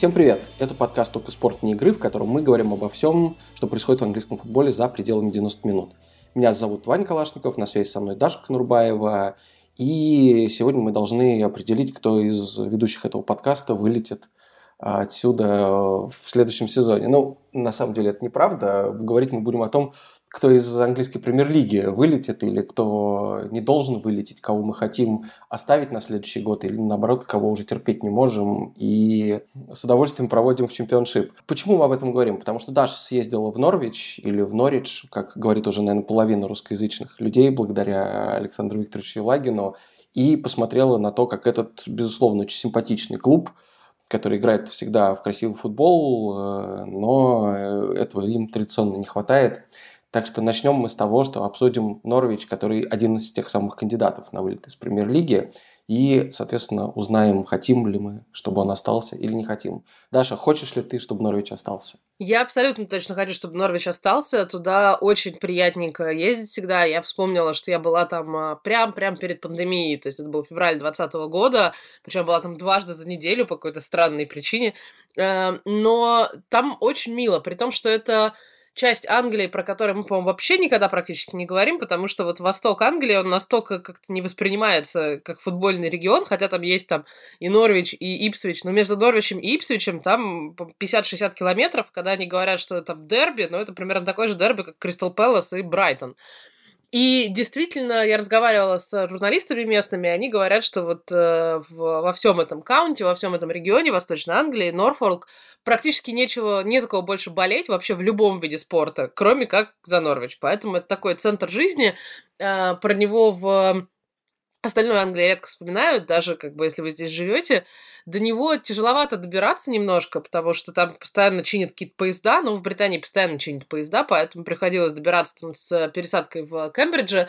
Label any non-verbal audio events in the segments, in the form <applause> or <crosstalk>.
Всем привет! Это подкаст «Только спорт, не игры», в котором мы говорим обо всем, что происходит в английском футболе за пределами 90 минут. Меня зовут Ваня Калашников, на связи со мной Даша Кнурбаева, и сегодня мы должны определить, кто из ведущих этого подкаста вылетит отсюда в следующем сезоне. Ну, на самом деле это неправда. Говорить мы будем о том, кто из английской премьер-лиги вылетит или кто не должен вылететь, кого мы хотим оставить на следующий год или наоборот, кого уже терпеть не можем и с удовольствием проводим в чемпионшип. Почему мы об этом говорим? Потому что Даша съездила в Норвич или в Норридж, как говорит уже, наверное, половина русскоязычных людей, благодаря Александру Викторовичу Лагину, и посмотрела на то, как этот, безусловно, очень симпатичный клуб который играет всегда в красивый футбол, э, но э, этого им традиционно не хватает. Так что начнем мы с того, что обсудим Норвич, который один из тех самых кандидатов на вылет из премьер-лиги. И, соответственно, узнаем, хотим ли мы, чтобы он остался или не хотим. Даша, хочешь ли ты, чтобы Норвич остался? Я абсолютно точно хочу, чтобы Норвич остался. Туда очень приятненько ездить всегда. Я вспомнила, что я была там прям-прям перед пандемией. То есть это был февраль 2020 года. Причем была там дважды за неделю по какой-то странной причине. Э, но там очень мило, при том, что это часть Англии, про которую мы, по-моему, вообще никогда практически не говорим, потому что вот восток Англии, он настолько как-то не воспринимается как футбольный регион, хотя там есть там и Норвич, и Ипсвич, но между Норвичем и Ипсвичем там 50-60 километров, когда они говорят, что это дерби, но это примерно такой же дерби, как Кристал Пэлас и Брайтон. И действительно, я разговаривала с журналистами местными, они говорят, что вот э, в, во всем этом каунте, во всем этом регионе Восточной Англии, Норфолк, практически нечего, не за кого больше болеть вообще в любом виде спорта, кроме как за Норвич. Поэтому это такой центр жизни. Э, про него в остальной Англии редко вспоминают, даже как бы если вы здесь живете до него тяжеловато добираться немножко, потому что там постоянно чинят какие-то поезда, но в Британии постоянно чинят поезда, поэтому приходилось добираться там с пересадкой в Кембридже.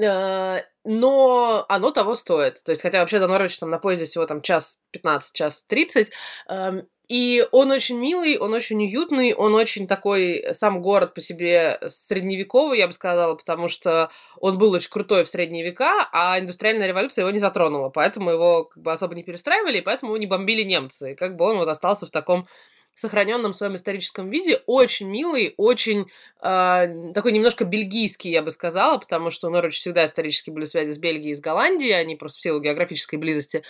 Э, но оно того стоит. То есть, хотя вообще до Норвича там на поезде всего там час 15, час 30, и он очень милый, он очень уютный, он очень такой, э, сам город по себе средневековый, я бы сказала, потому что он был очень крутой в средние века, а индустриальная революция его не затронула, поэтому его как бы особо не перестраивали, и поэтому его не бомбили немцы. И как бы он вот остался в таком сохраненном своем историческом виде, очень милый, очень э, такой немножко бельгийский, я бы сказала, потому что у Норвича всегда исторически были связи с Бельгией и с Голландией, они просто в силу географической близости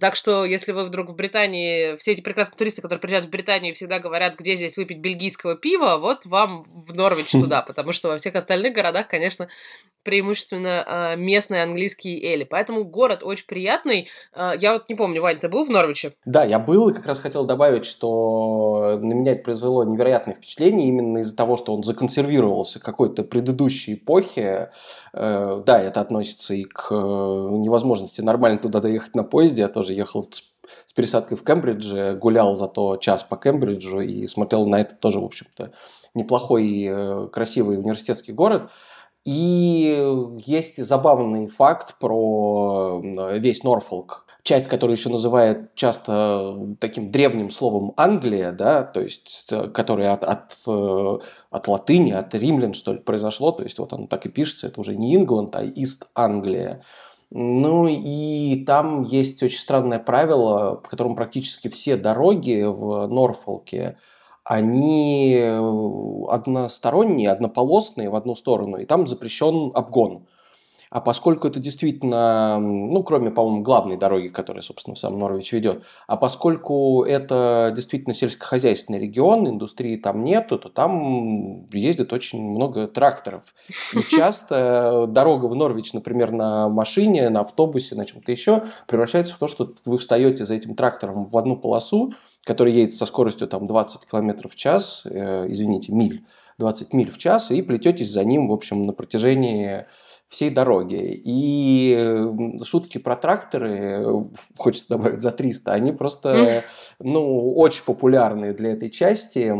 так что, если вы вдруг в Британии, все эти прекрасные туристы, которые приезжают в Британию всегда говорят, где здесь выпить бельгийского пива, вот вам в Норвич туда, потому что во всех остальных городах, конечно, преимущественно а, местные английские эли. Поэтому город очень приятный. А, я вот не помню, Вань, ты был в Норвиче? Да, я был и как раз хотел добавить, что на меня это произвело невероятное впечатление именно из-за того, что он законсервировался какой-то предыдущей эпохи. Э, да, это относится и к э, невозможности нормально туда доехать на поезде, тоже ехал с пересадкой в Кембридже, гулял зато час по Кембриджу и смотрел на это тоже, в общем-то, неплохой и э, красивый университетский город. И есть забавный факт про весь Норфолк, часть, которую еще называют часто таким древним словом Англия, да, то есть, э, которая от, от, э, от латыни, от римлян, что ли, произошло, то есть, вот оно так и пишется, это уже не Ингланд, а Ист Англия. Ну и там есть очень странное правило, по которому практически все дороги в Норфолке, они односторонние, однополосные в одну сторону, и там запрещен обгон. А поскольку это действительно, ну, кроме, по-моему, главной дороги, которая, собственно, в сам Норвич ведет, а поскольку это действительно сельскохозяйственный регион, индустрии там нету, то там ездит очень много тракторов. И <laughs> часто дорога в Норвич, например, на машине, на автобусе, на чем-то еще, превращается в то, что вы встаете за этим трактором в одну полосу, который едет со скоростью там 20 км в час, э, извините, миль, 20 миль в час, и плететесь за ним, в общем, на протяжении всей дороги. И шутки про тракторы, хочется добавить за 300, они просто ну, очень популярны для этой части.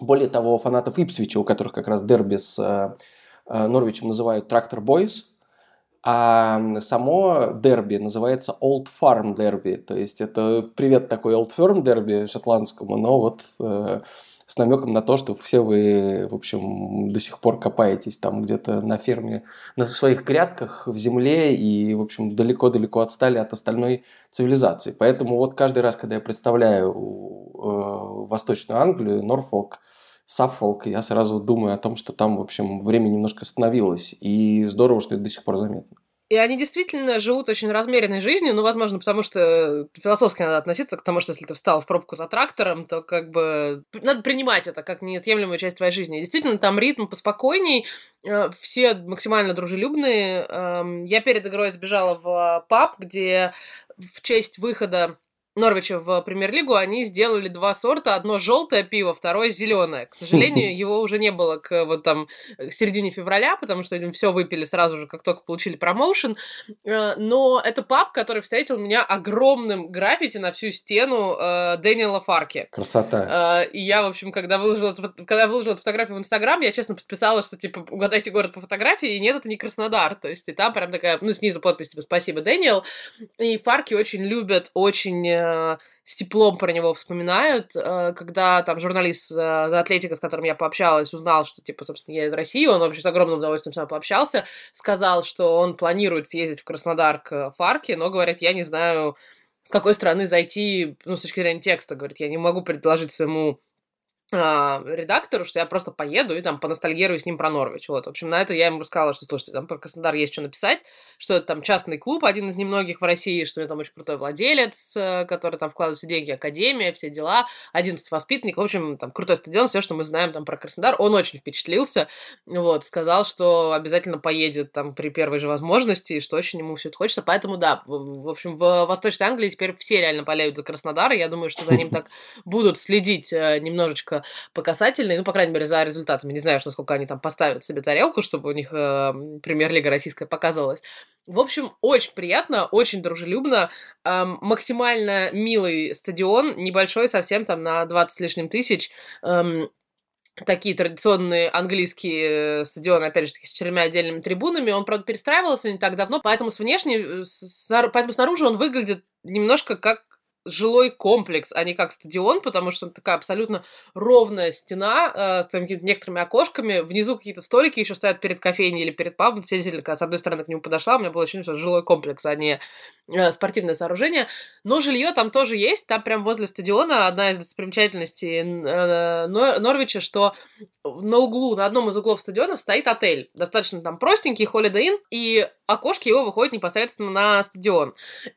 Более того, фанатов Ипсвича, у которых как раз дерби с э, э, Норвичем называют Трактор Бойс, а само дерби называется Old Farm Derby, то есть это привет такой Old Firm дерби шотландскому, но вот э, с намеком на то, что все вы, в общем, до сих пор копаетесь там где-то на ферме, на своих грядках в земле и, в общем, далеко-далеко отстали от остальной цивилизации. Поэтому вот каждый раз, когда я представляю э, Восточную Англию, Норфолк, Саффолк, я сразу думаю о том, что там, в общем, время немножко остановилось. И здорово, что это до сих пор заметно. И они действительно живут очень размеренной жизнью, ну, возможно, потому что философски надо относиться к тому, что если ты встал в пробку за трактором, то как бы надо принимать это как неотъемлемую часть твоей жизни. И действительно, там ритм поспокойней, э, все максимально дружелюбные. Эм, я перед игрой сбежала в паб, где в честь выхода Норвича в премьер-лигу, они сделали два сорта. Одно желтое пиво, второе зеленое. К сожалению, <laughs> его уже не было к вот там к середине февраля, потому что все выпили сразу же, как только получили промоушен. Э, но это паб, который встретил меня огромным граффити на всю стену э, Дэниела Фарки. Красота. Э, и я, в общем, когда выложила, когда выложила эту фотографию в Инстаграм, я честно подписала, что, типа, угадайте город по фотографии, и нет, это не Краснодар. То есть, и там прям такая, ну, снизу подпись, типа, спасибо, Дэниел. И Фарки очень любят, очень Э, с теплом про него вспоминают. Э, когда там журналист за э, Атлетика, с которым я пообщалась, узнал, что, типа, собственно, я из России, он вообще с огромным удовольствием с мной пообщался, сказал, что он планирует съездить в Краснодар к Фарке, но, говорит, я не знаю, с какой стороны зайти, ну, с точки зрения текста, говорит, я не могу предложить своему редактору, что я просто поеду и там поностальгирую с ним про Норвич. Вот, в общем, на это я ему рассказала, что, слушайте, там про Краснодар есть что написать, что это там частный клуб, один из немногих в России, что у него там очень крутой владелец, э, который там вкладывает все деньги, академия, все дела, 11 воспитанников, в общем, там крутой стадион, все, что мы знаем там про Краснодар. Он очень впечатлился, вот, сказал, что обязательно поедет там при первой же возможности, что очень ему все это хочется, поэтому да, в общем, в Восточной Англии теперь все реально болеют за Краснодар, и я думаю, что за ним так будут следить э, по касательной, ну, по крайней мере, за результатами. Не знаю, что сколько они там поставят себе тарелку, чтобы у них э, премьер-лига российская показывалась. В общем, очень приятно, очень дружелюбно, э, максимально милый стадион, небольшой совсем, там на 20 с лишним тысяч, э, такие традиционные английские стадионы, опять же, с четырьмя отдельными трибунами. Он, правда, перестраивался не так давно, поэтому с внешней, э, поэтому снаружи он выглядит немножко как жилой комплекс, а не как стадион, потому что такая абсолютно ровная стена э, с какими-то некоторыми окошками. Внизу какие-то столики еще стоят перед кофейней или перед пабом. Действительно, с одной стороны к нему подошла, у меня было ощущение, что жилой комплекс, а не э, спортивное сооружение. Но жилье там тоже есть. Там прям возле стадиона одна из достопримечательностей э, Норвича, что на углу, на одном из углов стадиона стоит отель. Достаточно там простенький, Holiday Inn, и окошки его выходят непосредственно на стадион.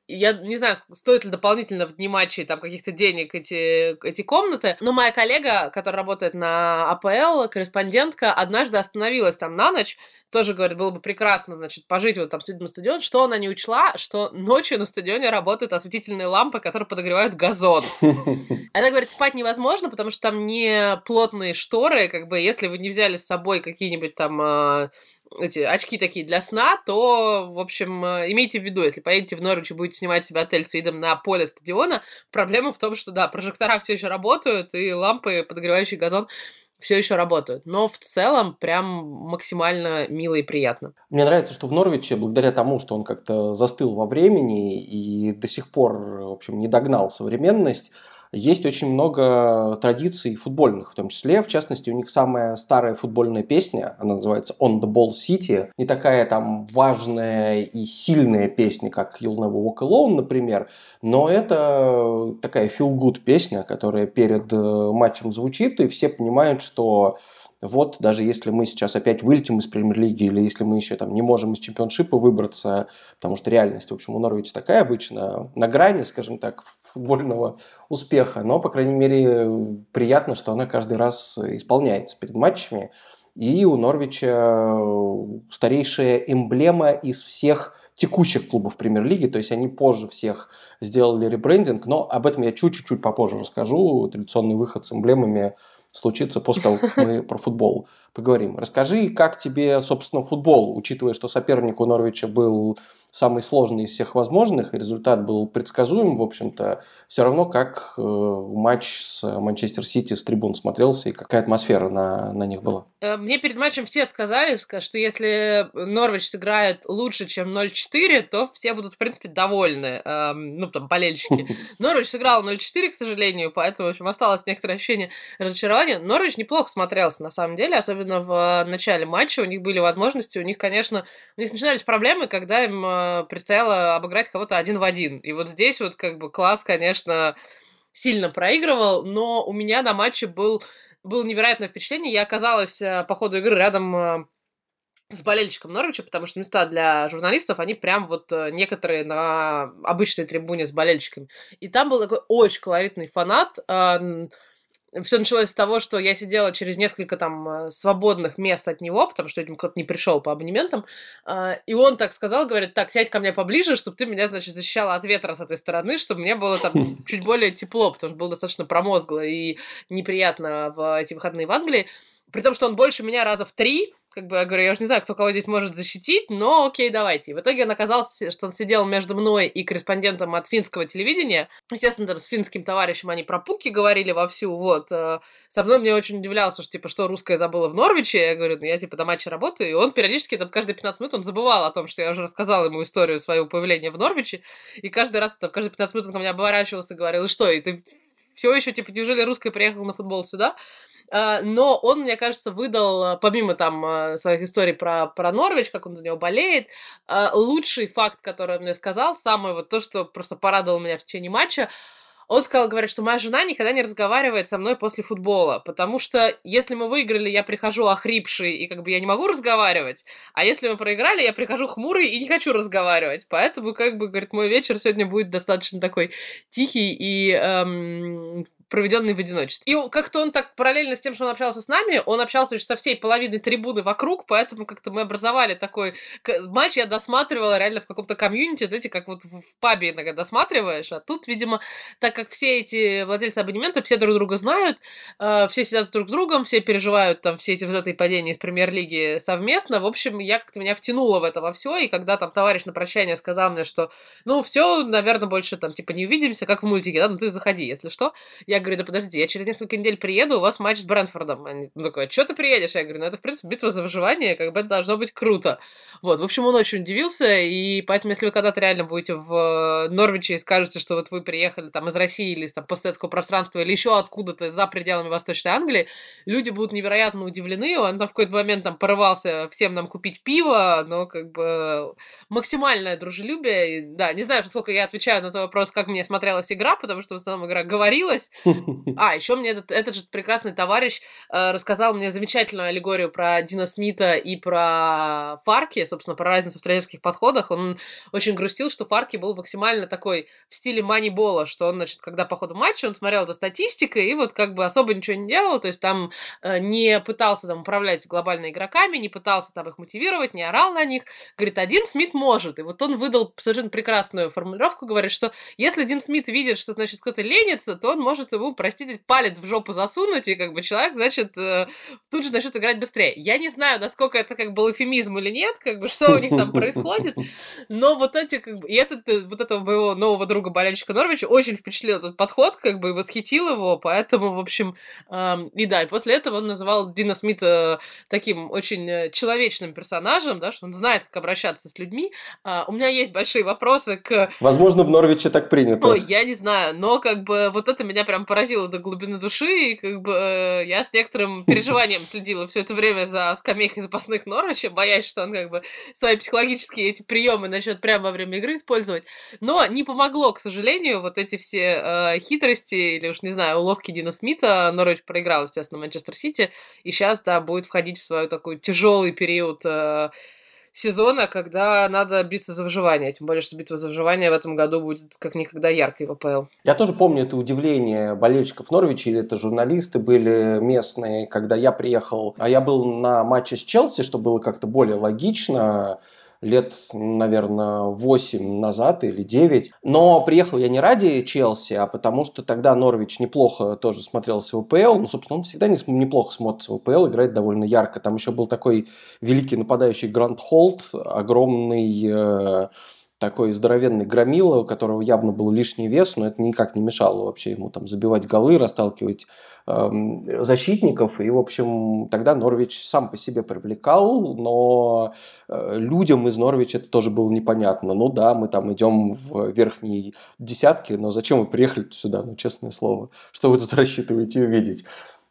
Я не знаю, стоит ли дополнительно внимать чи там каких-то денег эти, эти комнаты, но моя коллега, которая работает на АПЛ, корреспондентка, однажды остановилась там на ночь, тоже говорит, было бы прекрасно, значит, пожить вот там на стадион, что она не учла, что ночью на стадионе работают осветительные лампы, которые подогревают газон. <laughs> Она говорит, спать невозможно, потому что там не плотные шторы, как бы, если вы не взяли с собой какие-нибудь там а, эти очки такие для сна, то, в общем, э, имейте в виду, если поедете в Норвич и будете снимать себе отель с видом на поле стадиона, проблема в том, что, да, прожектора все еще работают, и лампы, подогревающий газон, все еще работают. Но в целом прям максимально мило и приятно. Мне нравится, что в Норвиче, благодаря тому, что он как-то застыл во времени и до сих пор, в общем, не догнал современность, есть очень много традиций футбольных, в том числе, в частности, у них самая старая футбольная песня, она называется On the Ball City, не такая там важная и сильная песня, как You'll Never Walk Alone, например, но это такая feel-good песня, которая перед э, матчем звучит, и все понимают, что вот даже если мы сейчас опять вылетим из премьер-лиги, или если мы еще там не можем из чемпионшипа выбраться, потому что реальность, в общем, у Норвича такая обычно, на грани, скажем так, футбольного успеха, но, по крайней мере, приятно, что она каждый раз исполняется перед матчами. И у Норвича старейшая эмблема из всех текущих клубов премьер-лиги, то есть они позже всех сделали ребрендинг, но об этом я чуть-чуть попозже расскажу. Традиционный выход с эмблемами случится после того, как мы про футбол поговорим. Расскажи, как тебе, собственно, футбол, учитывая, что соперник у Норвича был самый сложный из всех возможных, и результат был предсказуем, в общем-то, все равно как э, матч с Манчестер Сити с трибун смотрелся, и какая атмосфера на, на них была. Э, мне перед матчем все сказали, что если Норвич сыграет лучше, чем 0-4, то все будут, в принципе, довольны, эм, ну, там, болельщики. <laughs> Норвич сыграл 0-4, к сожалению, поэтому, в общем, осталось некоторое ощущение разочарования. Норвич неплохо смотрелся, на самом деле, особенно в начале матча. У них были возможности, у них, конечно, у них начинались проблемы, когда им э, предстояло обыграть кого-то один в один. И вот здесь вот как бы класс, конечно, сильно проигрывал, но у меня на матче был, было невероятное впечатление. Я оказалась э, по ходу игры рядом э, с болельщиком Норвича, потому что места для журналистов, они прям вот э, некоторые на обычной трибуне с болельщиками. И там был такой очень колоритный фанат, все началось с того, что я сидела через несколько там э, свободных мест от него, потому что, видимо, кто-то не пришел по абонементам, а, и он так сказал, говорит, так, сядь ко мне поближе, чтобы ты меня, значит, защищала от ветра с этой стороны, чтобы мне было там чуть более тепло, потому что было достаточно промозгло и неприятно в эти выходные в Англии. При том, что он больше меня раза в три, как бы, я говорю, я уже не знаю, кто кого здесь может защитить, но окей, давайте. И в итоге он оказался, что он сидел между мной и корреспондентом от финского телевидения. Естественно, там с финским товарищем они про пуки говорили вовсю, вот. Э, со мной мне очень удивлялся, что, типа, что русская забыла в Норвиче. Я говорю, ну, я, типа, до матча работаю. И он периодически, там, каждые 15 минут он забывал о том, что я уже рассказала ему историю своего появления в Норвиче. И каждый раз, там, каждые 15 минут он ко мне оборачивался и говорил, и что, и ты все еще, типа, неужели русская приехала на футбол сюда? А, но он, мне кажется, выдал, а, помимо там а, своих историй про, про Норвич, как он за него болеет, лучший факт, который он мне сказал, самое вот то, что просто порадовало меня в течение матча, он сказал, говорит, что моя жена никогда не разговаривает со мной после футбола, потому что если мы выиграли, я прихожу охрипший, и как бы я не могу разговаривать, а если мы проиграли, я прихожу хмурый и не хочу разговаривать. Поэтому, как бы, говорит, мой вечер сегодня будет достаточно такой тихий и эм, проведенный в одиночестве. И как-то он так параллельно с тем, что он общался с нами, он общался еще со всей половиной трибуны вокруг, поэтому как-то мы образовали такой матч, я досматривала реально в каком-то комьюнити, знаете, как вот в пабе иногда досматриваешь, а тут, видимо, так как все эти владельцы абонемента, все друг друга знают, э, все сидят друг с другом, все переживают там все эти взлеты и падения из премьер-лиги совместно, в общем, я как-то меня втянула в это во все, и когда там товарищ на прощание сказал мне, что, ну, все, наверное, больше там, типа, не увидимся, как в мультике, да, ну ты заходи, если что, я говорю, да подожди, я через несколько недель приеду, у вас матч с Брэнфордом. Они ну, такой, что ты приедешь? Я говорю, ну это, в принципе, битва за выживание, как бы это должно быть круто. Вот, в общем, он очень удивился, и поэтому, если вы когда-то реально будете в Норвиче и скажете, что вот вы приехали там из России или из там постсоветского пространства или еще откуда-то за пределами Восточной Англии, люди будут невероятно удивлены, он там в какой-то момент там порывался всем нам купить пиво, но как бы максимальное дружелюбие, и, да, не знаю, сколько я отвечаю на твой вопрос, как мне смотрелась игра, потому что в основном игра говорилась, А, еще мне этот, этот же прекрасный товарищ э, рассказал мне замечательную аллегорию про Дина Смита и про Фарки, собственно, про разницу в тренерских подходах. Он очень грустил, что Фарки был максимально такой в стиле манибола, что он, значит, когда по ходу матча, он смотрел за статистикой и вот как бы особо ничего не делал, то есть там э, не пытался там управлять глобальными игроками, не пытался там их мотивировать, не орал на них. Говорит, один Смит может. И вот он выдал совершенно прекрасную формулировку, говорит, что если Дин Смит видит, что, значит, кто-то ленится, то он может ему простите, палец в жопу засунуть, и как бы человек, значит, э, тут же начнет играть быстрее. Я не знаю, насколько это как был эфемизм или нет, как бы, что у них там происходит, <laughs> но вот эти, как бы, и этот, э, вот этого моего нового друга болельщика Норвича очень впечатлил этот подход, как бы, и восхитил его, поэтому, в общем, эм, и да, и после этого он называл Дина Смита таким очень э, человечным персонажем, да, что он знает, как обращаться с людьми. А, у меня есть большие вопросы к... Возможно, в Норвиче так принято. Ой, я не знаю, но, как бы, вот это меня прям поразило поразило до глубины души, и как бы э, я с некоторым <laughs> переживанием следила все это время за скамейкой запасных Норвича, боясь, что он как бы свои психологические эти приемы начнет прямо во время игры использовать. Но не помогло, к сожалению, вот эти все э, хитрости, или уж не знаю, уловки Дина Смита. Норвич проиграл, естественно, Манчестер Сити, и сейчас, да, будет входить в свой такой тяжелый период э, сезона, когда надо биться за выживание. Тем более, что битва за выживание в этом году будет как никогда яркой в АПЛ. Я тоже помню это удивление болельщиков Норвича, или это журналисты были местные, когда я приехал, а я был на матче с Челси, что было как-то более логично, лет, наверное, 8 назад или 9. Но приехал я не ради Челси, а потому что тогда Норвич неплохо тоже смотрелся в УПЛ. Ну, собственно, он всегда неплохо смотрится в УПЛ, играет довольно ярко. Там еще был такой великий нападающий Грант Холт, огромный э, такой здоровенный громила, у которого явно был лишний вес, но это никак не мешало вообще ему там забивать голы, расталкивать э, защитников. И, в общем, тогда Норвич сам по себе привлекал, но э, людям из Норвича это тоже было непонятно. Ну да, мы там идем в верхние десятки, но зачем вы приехали сюда, ну честное слово, что вы тут <laughs> рассчитываете увидеть?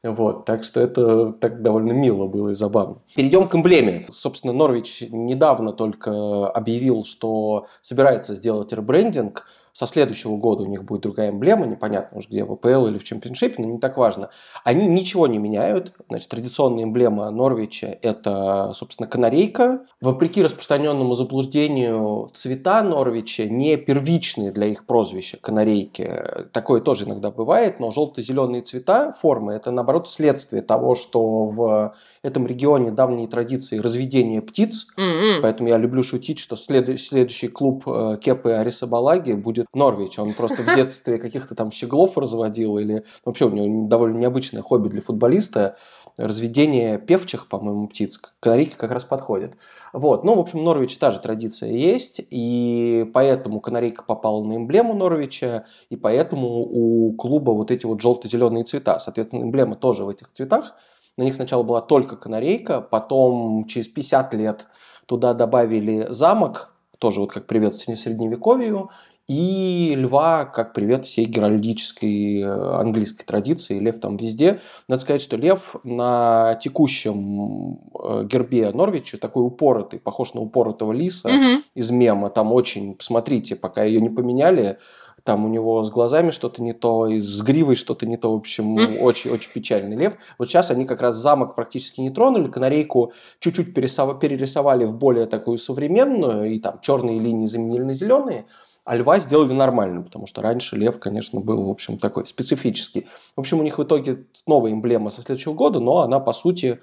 Вот, так что это так довольно мило было и забавно. Перейдем к эмблеме. Собственно, Норвич недавно только объявил, что собирается сделать ребрендинг – со следующего года у них будет другая эмблема, непонятно уж где, в АПЛ или в чемпионшипе, но не так важно. Они ничего не меняют. Значит, традиционная эмблема Норвича – это, собственно, канарейка. Вопреки распространенному заблуждению, цвета Норвича не первичные для их прозвища канарейки. Такое тоже иногда бывает, но желто-зеленые цвета, формы – это, наоборот, следствие того, что в этом регионе давние традиции разведения птиц. Mm-hmm. Поэтому я люблю шутить, что следующий, клуб э, Кепы Ариса Балаги будет будет Норвич. Он просто в детстве каких-то там щеглов разводил или вообще у него довольно необычное хобби для футболиста. Разведение певчих, по-моему, птиц. Канарейки как раз подходят. Вот. Ну, в общем, в Норвиче та же традиция есть, и поэтому канарейка попала на эмблему Норвича, и поэтому у клуба вот эти вот желто-зеленые цвета. Соответственно, эмблема тоже в этих цветах. На них сначала была только канарейка, потом через 50 лет туда добавили замок, тоже вот как привет средневековью, и льва как привет всей геральдической э, английской традиции. Лев там везде. Надо сказать, что лев на текущем э, гербе Норвича такой упоротый, похож на упоротого лиса угу. из мема. Там очень, посмотрите, пока ее не поменяли, там у него с глазами что-то не то, и с гривой что-то не то, в общем, очень-очень печальный лев. Вот сейчас они как раз замок практически не тронули, канарейку чуть-чуть перерисовали в более такую современную, и там черные линии заменили на зеленые, а льва сделали нормально, потому что раньше лев, конечно, был, в общем, такой специфический. В общем, у них в итоге новая эмблема со следующего года, но она, по сути,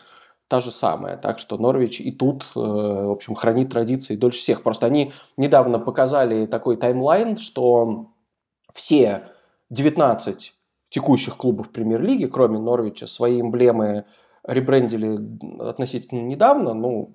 та же самая. Так что Норвич и тут, э, в общем, хранит традиции дольше всех. Просто они недавно показали такой таймлайн, что все 19 текущих клубов премьер-лиги, кроме Норвича, свои эмблемы ребрендили относительно недавно, ну,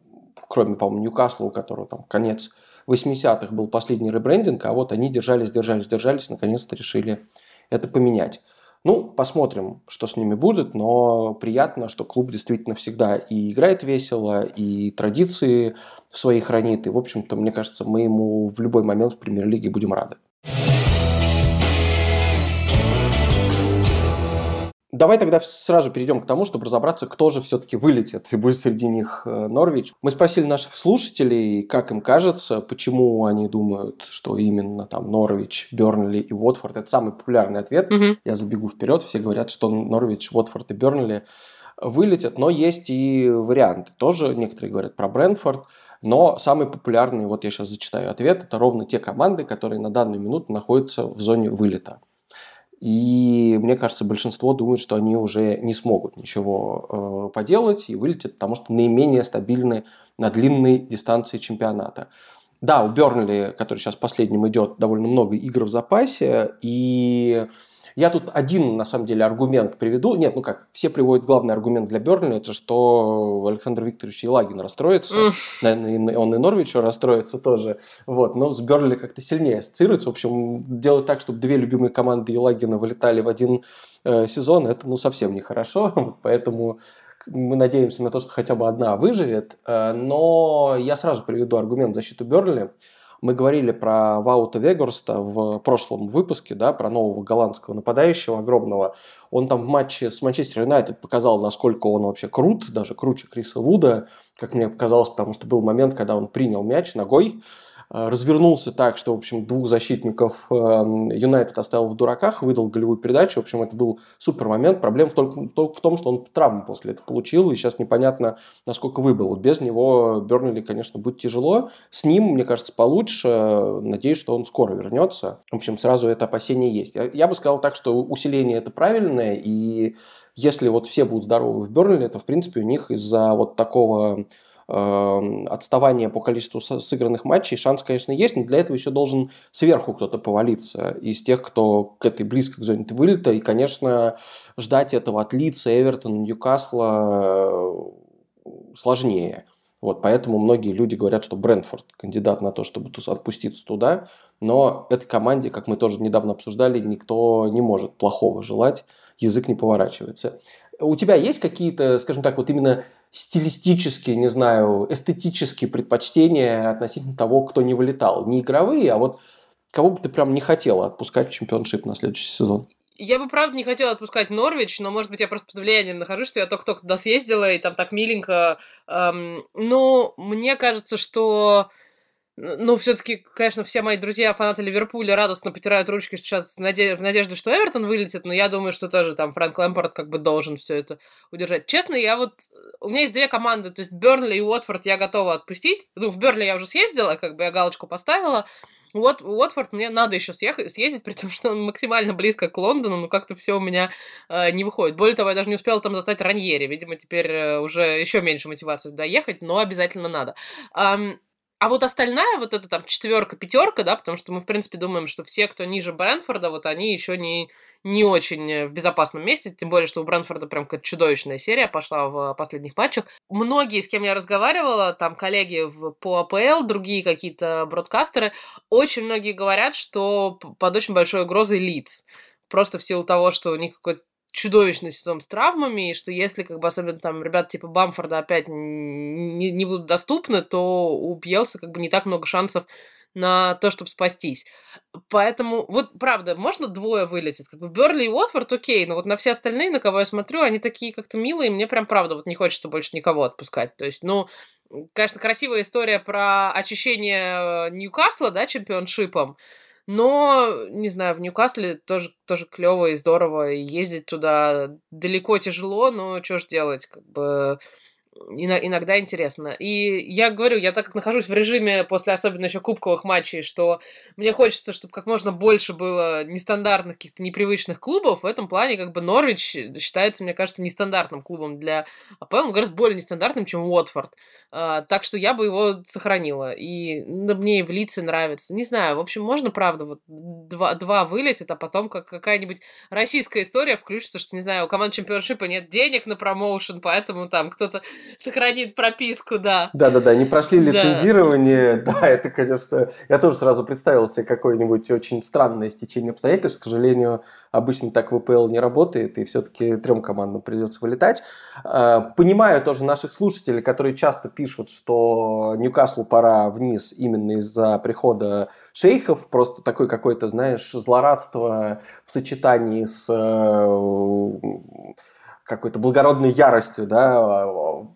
кроме, по-моему, Ньюкасла, у которого там конец 80-х был последний ребрендинг, а вот они держались, держались, держались, наконец-то решили это поменять. Ну, посмотрим, что с ними будет, но приятно, что клуб действительно всегда и играет весело, и традиции свои хранит, и, в общем-то, мне кажется, мы ему в любой момент в премьер-лиге будем рады. Давай тогда сразу перейдем к тому, чтобы разобраться, кто же все-таки вылетит, и будет среди них э, Норвич. Мы спросили наших слушателей, как им кажется, почему они думают, что именно там Норвич, Бернли и Уотфорд – это самый популярный ответ. Угу. Я забегу вперед, все говорят, что Норвич, Уотфорд и Бернли вылетят, но есть и варианты. Тоже некоторые говорят про Брентфорд, но самый популярный, вот я сейчас зачитаю ответ, это ровно те команды, которые на данную минуту находятся в зоне вылета. И мне кажется, большинство думает, что они уже не смогут ничего э, поделать и вылетят, потому что наименее стабильны на длинной дистанции чемпионата. Да, у Бернли, который сейчас последним идет, довольно много игр в запасе, и я тут один, на самом деле, аргумент приведу. Нет, ну как, все приводят главный аргумент для Бернли, это что Александр Викторович Елагин расстроится. Наверное, он и Норвичу расстроится тоже. Вот, но с Бернли как-то сильнее ассоциируется. В общем, делать так, чтобы две любимые команды Елагина вылетали в один э, сезон, это ну совсем нехорошо. <laughs> Поэтому мы надеемся на то, что хотя бы одна выживет. Э, но я сразу приведу аргумент в защиту Бернли. Мы говорили про Ваута Вегорста в прошлом выпуске, да, про нового голландского нападающего огромного. Он там в матче с Манчестер Юнайтед показал, насколько он вообще крут, даже круче Криса Вуда, как мне показалось, потому что был момент, когда он принял мяч ногой, развернулся так, что, в общем, двух защитников эм, Юнайтед оставил в дураках, выдал голевую передачу. В общем, это был супер момент. Проблема только, только в том, что он травму после этого получил, и сейчас непонятно, насколько выбыл. Без него Бернли, конечно, будет тяжело. С ним, мне кажется, получше. Надеюсь, что он скоро вернется. В общем, сразу это опасение есть. Я бы сказал так, что усиление это правильное, и если вот все будут здоровы в Бернли, то, в принципе, у них из-за вот такого отставание по количеству сыгранных матчей, шанс, конечно, есть, но для этого еще должен сверху кто-то повалиться из тех, кто к этой близко к зоне вылета. И, конечно, ждать этого от Лица, Эвертона, Ньюкасла э, сложнее. Вот, поэтому многие люди говорят, что Брентфорд кандидат на то, чтобы отпуститься туда. Но этой команде, как мы тоже недавно обсуждали, никто не может плохого желать, язык не поворачивается. У тебя есть какие-то, скажем так, вот именно стилистические, не знаю, эстетические предпочтения относительно того, кто не вылетал? Не игровые, а вот кого бы ты прям не хотела отпускать в чемпионшип на следующий сезон? Я бы, правда, не хотела отпускать Норвич, но, может быть, я просто под влиянием нахожусь, что я только-только туда съездила, и там так миленько. Эм, но мне кажется, что ну, все-таки, конечно, все мои друзья, фанаты Ливерпуля, радостно потирают ручки сейчас в, наде- в надежде, что Эвертон вылетит, но я думаю, что тоже там Фрэнк Лэмпорт как бы должен все это удержать. Честно, я вот... У меня есть две команды, то есть Бернли и Уотфорд я готова отпустить. Ну, в Бернли я уже съездила, как бы я галочку поставила. Вот Уотфорд мне надо еще съехать, съездить, <laughs> при том, что он максимально близко к Лондону, но как-то все у меня э, не выходит. Более того, я даже не успела там достать Раньери. Видимо, теперь э, уже еще меньше мотивации туда ехать, но обязательно надо. Um, а вот остальная, вот эта там четверка, пятерка, да, потому что мы, в принципе, думаем, что все, кто ниже Брэнфорда, вот они еще не, не очень в безопасном месте, тем более, что у Брэнфорда прям какая-то чудовищная серия пошла в последних матчах. Многие, с кем я разговаривала, там коллеги по АПЛ, другие какие-то бродкастеры, очень многие говорят, что под очень большой угрозой Лидс. Просто в силу того, что у них какой-то чудовищный сезон с травмами, и что если, как бы, особенно там ребята типа Бамфорда опять не, не будут доступны, то у Бьелса как бы не так много шансов на то, чтобы спастись. Поэтому, вот правда, можно двое вылететь. Как бы Берли и Уотфорд, окей, но вот на все остальные, на кого я смотрю, они такие как-то милые, мне прям правда вот не хочется больше никого отпускать. То есть, ну, конечно, красивая история про очищение э, Ньюкасла, да, чемпионшипом, но, не знаю, в Ньюкасле тоже, тоже клево и здорово, ездить туда. Далеко тяжело, но что ж делать, как бы иногда интересно. И я говорю, я так как нахожусь в режиме после особенно еще кубковых матчей, что мне хочется, чтобы как можно больше было нестандартных каких-то непривычных клубов. В этом плане как бы Норвич считается, мне кажется, нестандартным клубом для АПЛ, он гораздо более нестандартным, чем Уотфорд. А, так что я бы его сохранила. И ну, мне и в лице нравится. Не знаю, в общем, можно, правда, вот два, два вылетит, а потом как какая-нибудь российская история включится, что, не знаю, у команд чемпионшипа нет денег на промоушен, поэтому там кто-то сохранит прописку, да. Да-да-да, не прошли лицензирование, да. <laughs> да, это, конечно, я тоже сразу представил себе какое-нибудь очень странное стечение обстоятельств, к сожалению, обычно так ВПЛ не работает, и все-таки трем командам придется вылетать. А, понимаю тоже наших слушателей, которые часто пишут, что Ньюкаслу пора вниз именно из-за прихода шейхов, просто такой какой-то, знаешь, злорадство в сочетании с э, какой-то благородной яростью, да,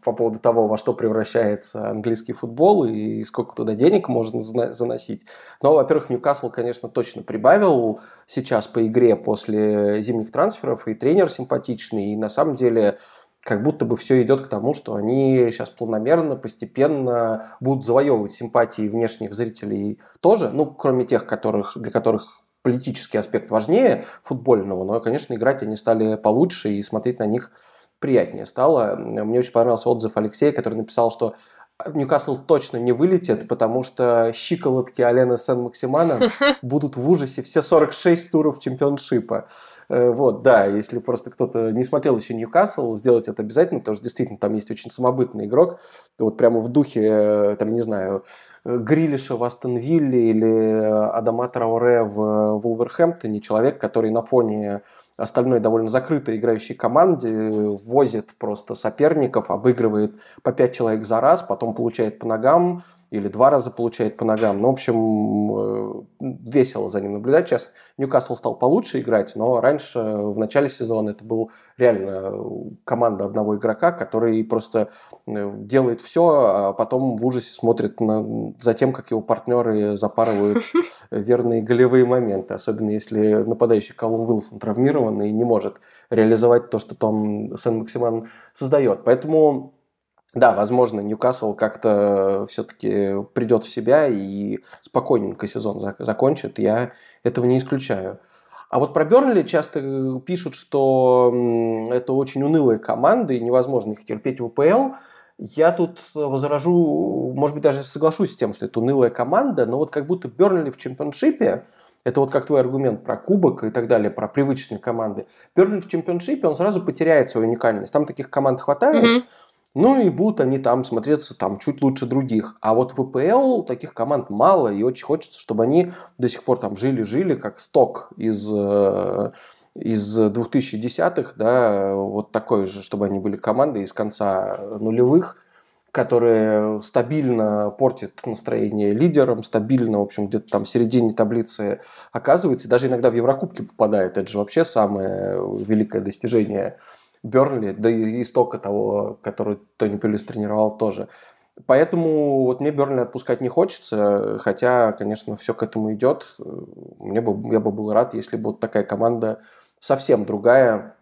по поводу того, во что превращается английский футбол и сколько туда денег можно заносить. Но, во-первых, Ньюкасл, конечно, точно прибавил сейчас по игре после зимних трансферов, и тренер симпатичный, и на самом деле как будто бы все идет к тому, что они сейчас планомерно, постепенно будут завоевывать симпатии внешних зрителей тоже, ну, кроме тех, которых, для которых политический аспект важнее футбольного, но, конечно, играть они стали получше и смотреть на них приятнее стало. Мне очень понравился отзыв Алексея, который написал, что Ньюкасл точно не вылетит, потому что щиколотки Алена Сен-Максимана <laughs> будут в ужасе все 46 туров чемпионшипа. Э, вот, да, если просто кто-то не смотрел еще Ньюкасл, сделать это обязательно, потому что действительно там есть очень самобытный игрок. Вот прямо в духе, э, там, не знаю, Грилиша в Астон Вилле или Адама Трауре в Вулверхэмптоне. Человек, который на фоне остальной довольно закрытой играющей команде возит просто соперников, обыгрывает по 5 человек за раз, потом получает по ногам, или два раза получает по ногам. Ну, в общем, э, весело за ним наблюдать. Сейчас Ньюкасл стал получше играть, но раньше, в начале сезона, это был реально команда одного игрока, который просто э, делает все, а потом в ужасе смотрит на, за тем, как его партнеры запарывают <laughs> верные голевые моменты. Особенно если нападающий Колум Уилсон травмирован и не может реализовать то, что там Сен-Максиман создает. Поэтому да, возможно, Ньюкасл как-то все-таки придет в себя и спокойненько сезон закончит. Я этого не исключаю. А вот про Бернли часто пишут, что это очень унылая команда и невозможно их терпеть в УПЛ. Я тут возражу, может быть, даже соглашусь с тем, что это унылая команда, но вот как будто Бернли в чемпионшипе, это вот как твой аргумент про кубок и так далее, про привычные команды. Бернли в чемпионшипе, он сразу потеряет свою уникальность. Там таких команд хватает, mm-hmm Ну и будут они там смотреться там чуть лучше других. А вот в ВПЛ таких команд мало, и очень хочется, чтобы они до сих пор там жили-жили, как сток из э, из 2010-х, да, вот такой же, чтобы они были командой из конца нулевых, которые стабильно портят настроение лидерам, стабильно, в общем, где-то там в середине таблицы оказывается, даже иногда в Еврокубке попадает. Это же вообще самое великое достижение Бернли, да и истока того, который Тони Пелис тренировал тоже. Поэтому вот мне Бернли отпускать не хочется, хотя, конечно, все к этому идет. Мне бы, я бы был рад, если бы вот такая команда совсем другая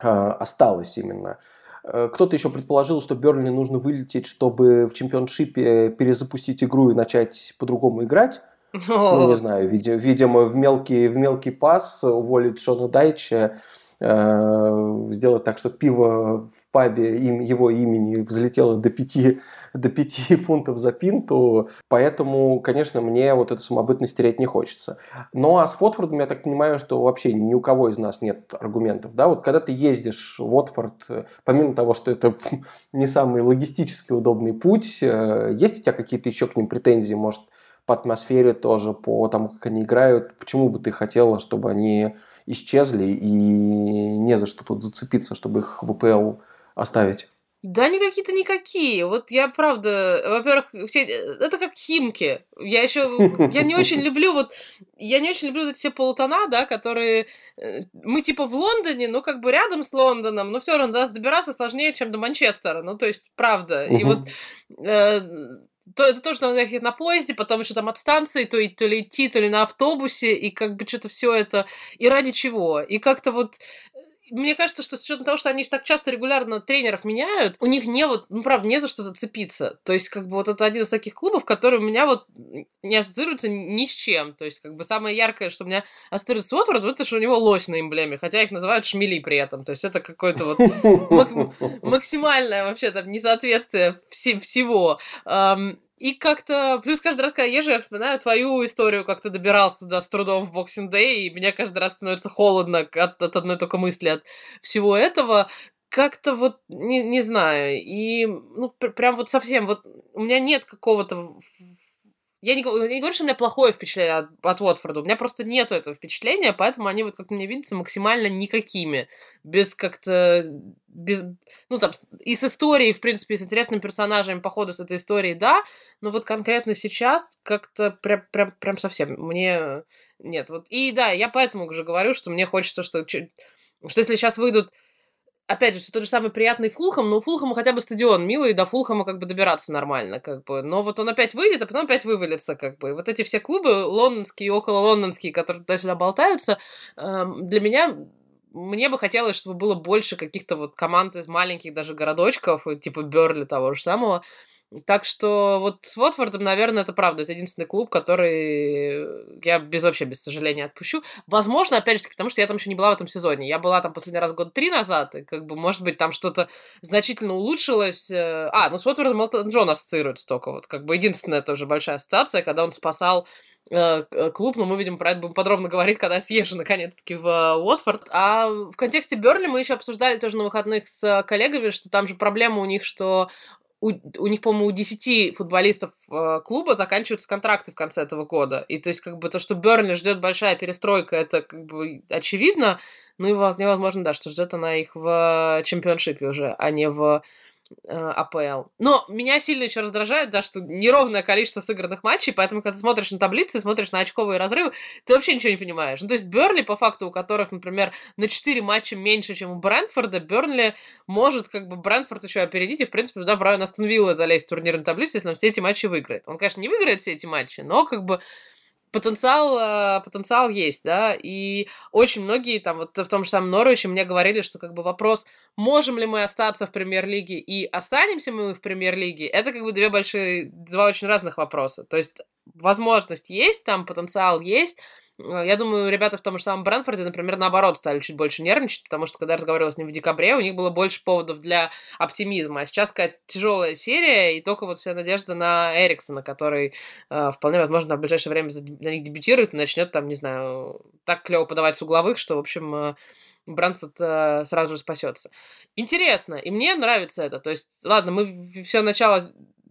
э, осталась именно. Э, кто-то еще предположил, что Бернли нужно вылететь, чтобы в чемпионшипе перезапустить игру и начать по-другому играть. Ну, не знаю, видимо, в мелкий, в мелкий пас уволить Шона Дайча сделать так, что пиво в пабе им, его имени взлетело до 5, до 5 <laughs> фунтов за пинту, поэтому, конечно, мне вот эту самобытность терять не хочется. Ну а с Уотфордом я так понимаю, что вообще ни у кого из нас нет аргументов. Да? Вот когда ты ездишь в Уотфорд, помимо того, что это <laughs> не самый логистически удобный путь, э, есть у тебя какие-то еще к ним претензии, может, по атмосфере тоже, по тому, как они играют, почему бы ты хотела, чтобы они исчезли и не за что тут зацепиться, чтобы их в ВПЛ оставить. Да, они какие-то никакие. Вот я правда, во-первых, все это как химки. Я еще я не очень <laughs> люблю вот я не очень люблю вот эти все полутона, да, которые э, мы типа в Лондоне, ну как бы рядом с Лондоном, но все равно до нас добираться сложнее, чем до Манчестера. Ну то есть правда. И вот э, то это тоже надо ехать на поезде, потом еще там от станции, то, то ли идти, то ли на автобусе, и как бы что-то все это, и ради чего? И как-то вот мне кажется, что с учетом того, что они так часто регулярно тренеров меняют, у них не вот, ну, правда, не за что зацепиться. То есть, как бы вот это один из таких клубов, который у меня вот не ассоциируется ни с чем. То есть, как бы самое яркое, что у меня ассоциируется с Уотфордом, это что у него лось на эмблеме, хотя их называют шмели при этом. То есть, это какое-то вот максимальное вообще там несоответствие всего. И как-то... Плюс каждый раз, когда езжу, я вспоминаю твою историю, как ты добирался туда с трудом в Boxing Day, и мне каждый раз становится холодно от, от одной только мысли от всего этого. Как-то вот, не, не знаю, и ну, прям вот совсем, вот у меня нет какого-то я не, я не говорю, что у меня плохое впечатление от, от Уотфорда, у меня просто нет этого впечатления, поэтому они вот, как мне видится, максимально никакими. Без как-то... Без, ну, там, и с историей, в принципе, с интересными персонажами по ходу с этой историей, да, но вот конкретно сейчас как-то прям, прям, прям совсем мне нет. Вот, и да, я поэтому уже говорю, что мне хочется, что, что если сейчас выйдут опять же, все тот же самый приятный Фулхам, но у Фулхама хотя бы стадион милый, до Фулхама как бы добираться нормально, как бы. Но вот он опять выйдет, а потом опять вывалится, как бы. Вот эти все клубы лондонские и около лондонские, которые туда-сюда болтаются, эм, для меня мне бы хотелось, чтобы было больше каких-то вот команд из маленьких даже городочков, типа Берли того же самого, так что вот с Уотфордом, наверное, это правда. Это единственный клуб, который я без вообще без сожаления отпущу. Возможно, опять же, потому что я там еще не была в этом сезоне. Я была там последний раз год три назад, и как бы, может быть, там что-то значительно улучшилось. Э, а, ну с Уотфордом Элтон Джон ассоциируется только. Вот как бы единственная тоже большая ассоциация, когда он спасал э, клуб, но мы, видим, про это будем подробно говорить, когда я съезжу наконец-таки в Уотфорд. А в контексте Берли мы еще обсуждали тоже на выходных с коллегами, что там же проблема у них, что у, у них, по-моему, у 10 футболистов э, клуба заканчиваются контракты в конце этого года. И то есть, как бы то, что Бернли ждет большая перестройка, это как бы очевидно. Ну и невозможно, да, что ждет она их в чемпионшипе уже, а не в Э, АПЛ. Но меня сильно еще раздражает, да, что неровное количество сыгранных матчей, поэтому, когда ты смотришь на таблицу смотришь на очковые разрывы, ты вообще ничего не понимаешь. Ну, то есть Берли, по факту, у которых, например, на 4 матча меньше, чем у Брэнфорда, Берли может, как бы, Брэнфорд еще опередить и, в принципе, туда в район Астон Виллы залезть в турнирную таблицу, если он все эти матчи выиграет. Он, конечно, не выиграет все эти матчи, но, как бы, потенциал, э, потенциал есть, да, и очень многие там вот в том же самом Норвиче мне говорили, что как бы вопрос, можем ли мы остаться в премьер-лиге и останемся мы в премьер-лиге, это как бы две большие, два очень разных вопроса, то есть возможность есть, там потенциал есть, я думаю, ребята в том же самом Брэнфорде, например, наоборот, стали чуть больше нервничать, потому что, когда я разговаривала с ним в декабре, у них было больше поводов для оптимизма. А сейчас какая-то тяжелая серия, и только вот вся надежда на Эриксона, который э, вполне возможно в ближайшее время на них дебютирует и начнет там, не знаю, так клево подавать с угловых, что, в общем, э, Бранфорд э, сразу же спасется. Интересно, и мне нравится это. То есть, ладно, мы все начало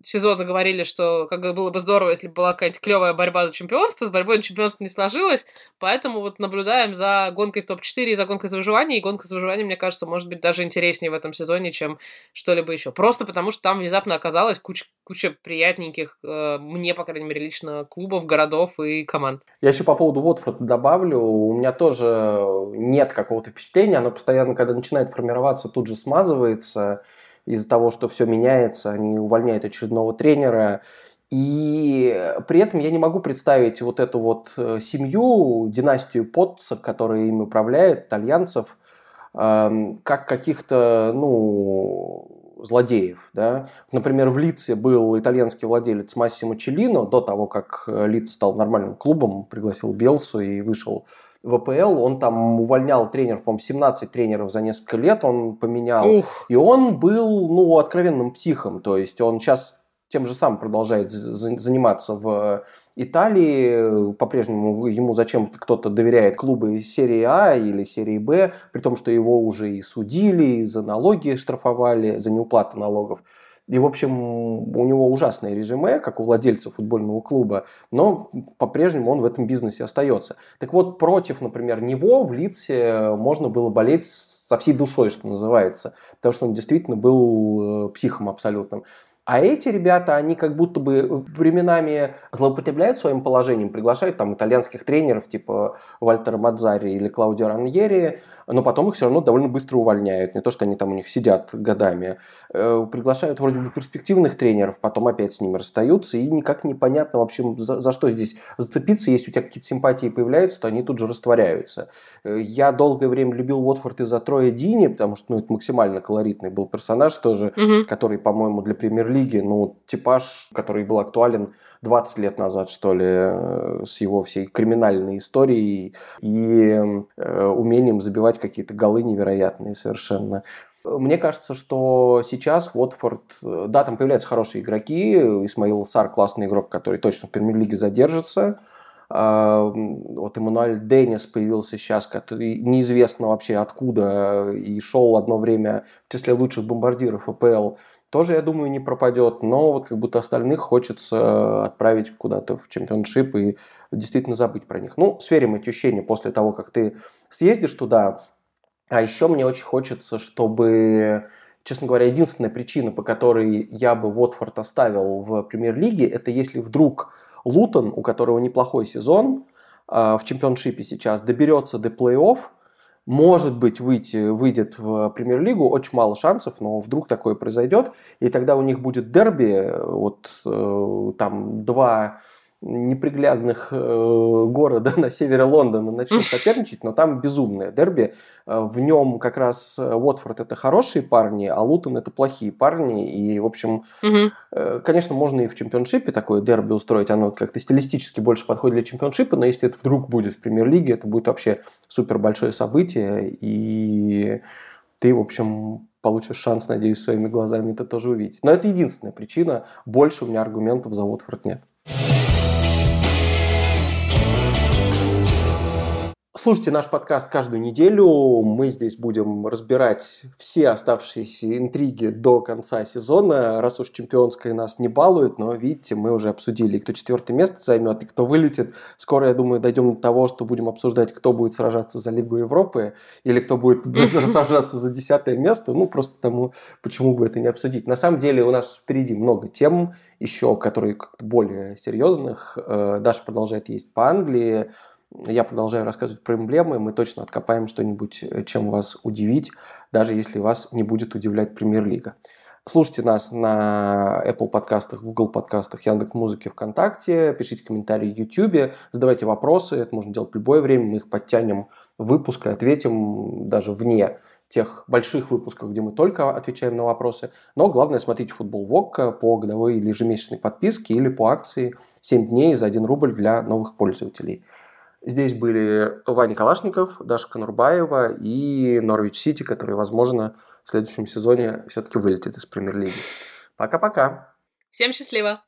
сезона говорили, что как было бы здорово, если бы была какая-нибудь клевая борьба за чемпионство. С борьбой на чемпионство не сложилось, поэтому вот наблюдаем за гонкой в топ-4 и за гонкой за выживание. И гонка за выживание, мне кажется, может быть даже интереснее в этом сезоне, чем что-либо еще. Просто потому, что там внезапно оказалась куча, куча приятненьких, э, мне, по крайней мере, лично клубов, городов и команд. Я еще по поводу Уотфорда добавлю. У меня тоже нет какого-то впечатления. Оно постоянно, когда начинает формироваться, тут же смазывается из-за того, что все меняется, они увольняют очередного тренера. И при этом я не могу представить вот эту вот э, семью, династию Потца, которая им управляет, итальянцев, эм, как каких-то, ну, злодеев. Да? Например, в Лице был итальянский владелец Массимо Челлино, до того, как Лиц стал нормальным клубом, пригласил Белсу и вышел в АПЛ, он там увольнял тренеров, по-моему, 17 тренеров за несколько лет он поменял. Ух. И он был, ну, откровенным психом, то есть он сейчас тем же самым продолжает заниматься в Италии, по-прежнему ему зачем кто-то доверяет клубы серии А или серии Б, при том, что его уже и судили, и за налоги штрафовали, за неуплату налогов. И, в общем, у него ужасное резюме, как у владельца футбольного клуба, но по-прежнему он в этом бизнесе остается. Так вот, против, например, него в Лице можно было болеть со всей душой, что называется, потому что он действительно был э, психом абсолютным. А эти ребята, они как будто бы временами злоупотребляют своим положением, приглашают там итальянских тренеров типа Вальтера Мадзари или Клаудио Раньери, но потом их все равно довольно быстро увольняют. Не то, что они там у них сидят годами. Э, приглашают вроде бы перспективных тренеров, потом опять с ними расстаются, и никак непонятно вообще, за, за что здесь зацепиться. Если у тебя какие-то симпатии появляются, то они тут же растворяются. Э, я долгое время любил Уотфорд из-за Троя Дини, потому что ну, это максимально колоритный был персонаж тоже, угу. который, по-моему, для премьер лиги, ну, типаж, который был актуален 20 лет назад, что ли, э, с его всей криминальной историей и э, умением забивать какие-то голы невероятные совершенно. Мне кажется, что сейчас Уотфорд, э, да, там появляются хорошие игроки, Исмаил Сар классный игрок, который точно в премьер-лиге задержится, а, вот Эммануэль Деннис появился сейчас, который неизвестно вообще откуда и шел одно время в числе лучших бомбардиров АПЛ тоже, я думаю, не пропадет, но вот как будто остальных хочется отправить куда-то в чемпионшип и действительно забыть про них. Ну, сверим эти ощущения после того, как ты съездишь туда. А еще мне очень хочется, чтобы, честно говоря, единственная причина, по которой я бы Уотфорд оставил в премьер-лиге, это если вдруг Лутон, у которого неплохой сезон, а, в чемпионшипе сейчас доберется до плей-офф, может быть, выйти, выйдет в премьер-лигу, очень мало шансов, но вдруг такое произойдет, и тогда у них будет дерби, вот э, там два неприглядных э, города <laughs> на севере Лондона начнут соперничать, но там безумное дерби. Э, в нем как раз э, Уотфорд это хорошие парни, а Лутон это плохие парни. И, в общем, угу. конечно, можно и в чемпионшипе такое дерби устроить. Оно как-то стилистически больше подходит для чемпионшипа, но если это вдруг будет в премьер-лиге, это будет вообще супер большое событие. И ты, в общем, получишь шанс, надеюсь, своими глазами это тоже увидеть. Но это единственная причина. Больше у меня аргументов за Уотфорд нет. Слушайте наш подкаст каждую неделю. Мы здесь будем разбирать все оставшиеся интриги до конца сезона. Раз уж чемпионская нас не балует, но видите, мы уже обсудили, кто четвертое место займет и кто вылетит. Скоро, я думаю, дойдем до того, что будем обсуждать, кто будет сражаться за Лигу Европы или кто будет <laughs> сражаться за десятое место. Ну, просто потому, почему бы это не обсудить. На самом деле у нас впереди много тем еще, которые как-то более серьезных. Э, Даша продолжает есть по Англии я продолжаю рассказывать про эмблемы, мы точно откопаем что-нибудь, э, чем вас удивить, даже если вас не будет удивлять премьер-лига. Слушайте нас на Apple подкастах, Google подкастах, Яндекс Музыке, ВКонтакте, пишите комментарии в YouTube, задавайте вопросы, это можно делать в любое время, мы их подтянем в выпуск и ответим даже вне тех больших выпусков, где мы только отвечаем на вопросы. Но главное, смотрите футбол ВОК по годовой или ежемесячной подписке или по акции 7 дней за 1 рубль для новых пользователей. Здесь были Ваня Калашников, Даша Конурбаева и Норвич Сити, который, возможно, в следующем сезоне все-таки вылетит из премьер-лиги. Пока-пока. Всем счастливо.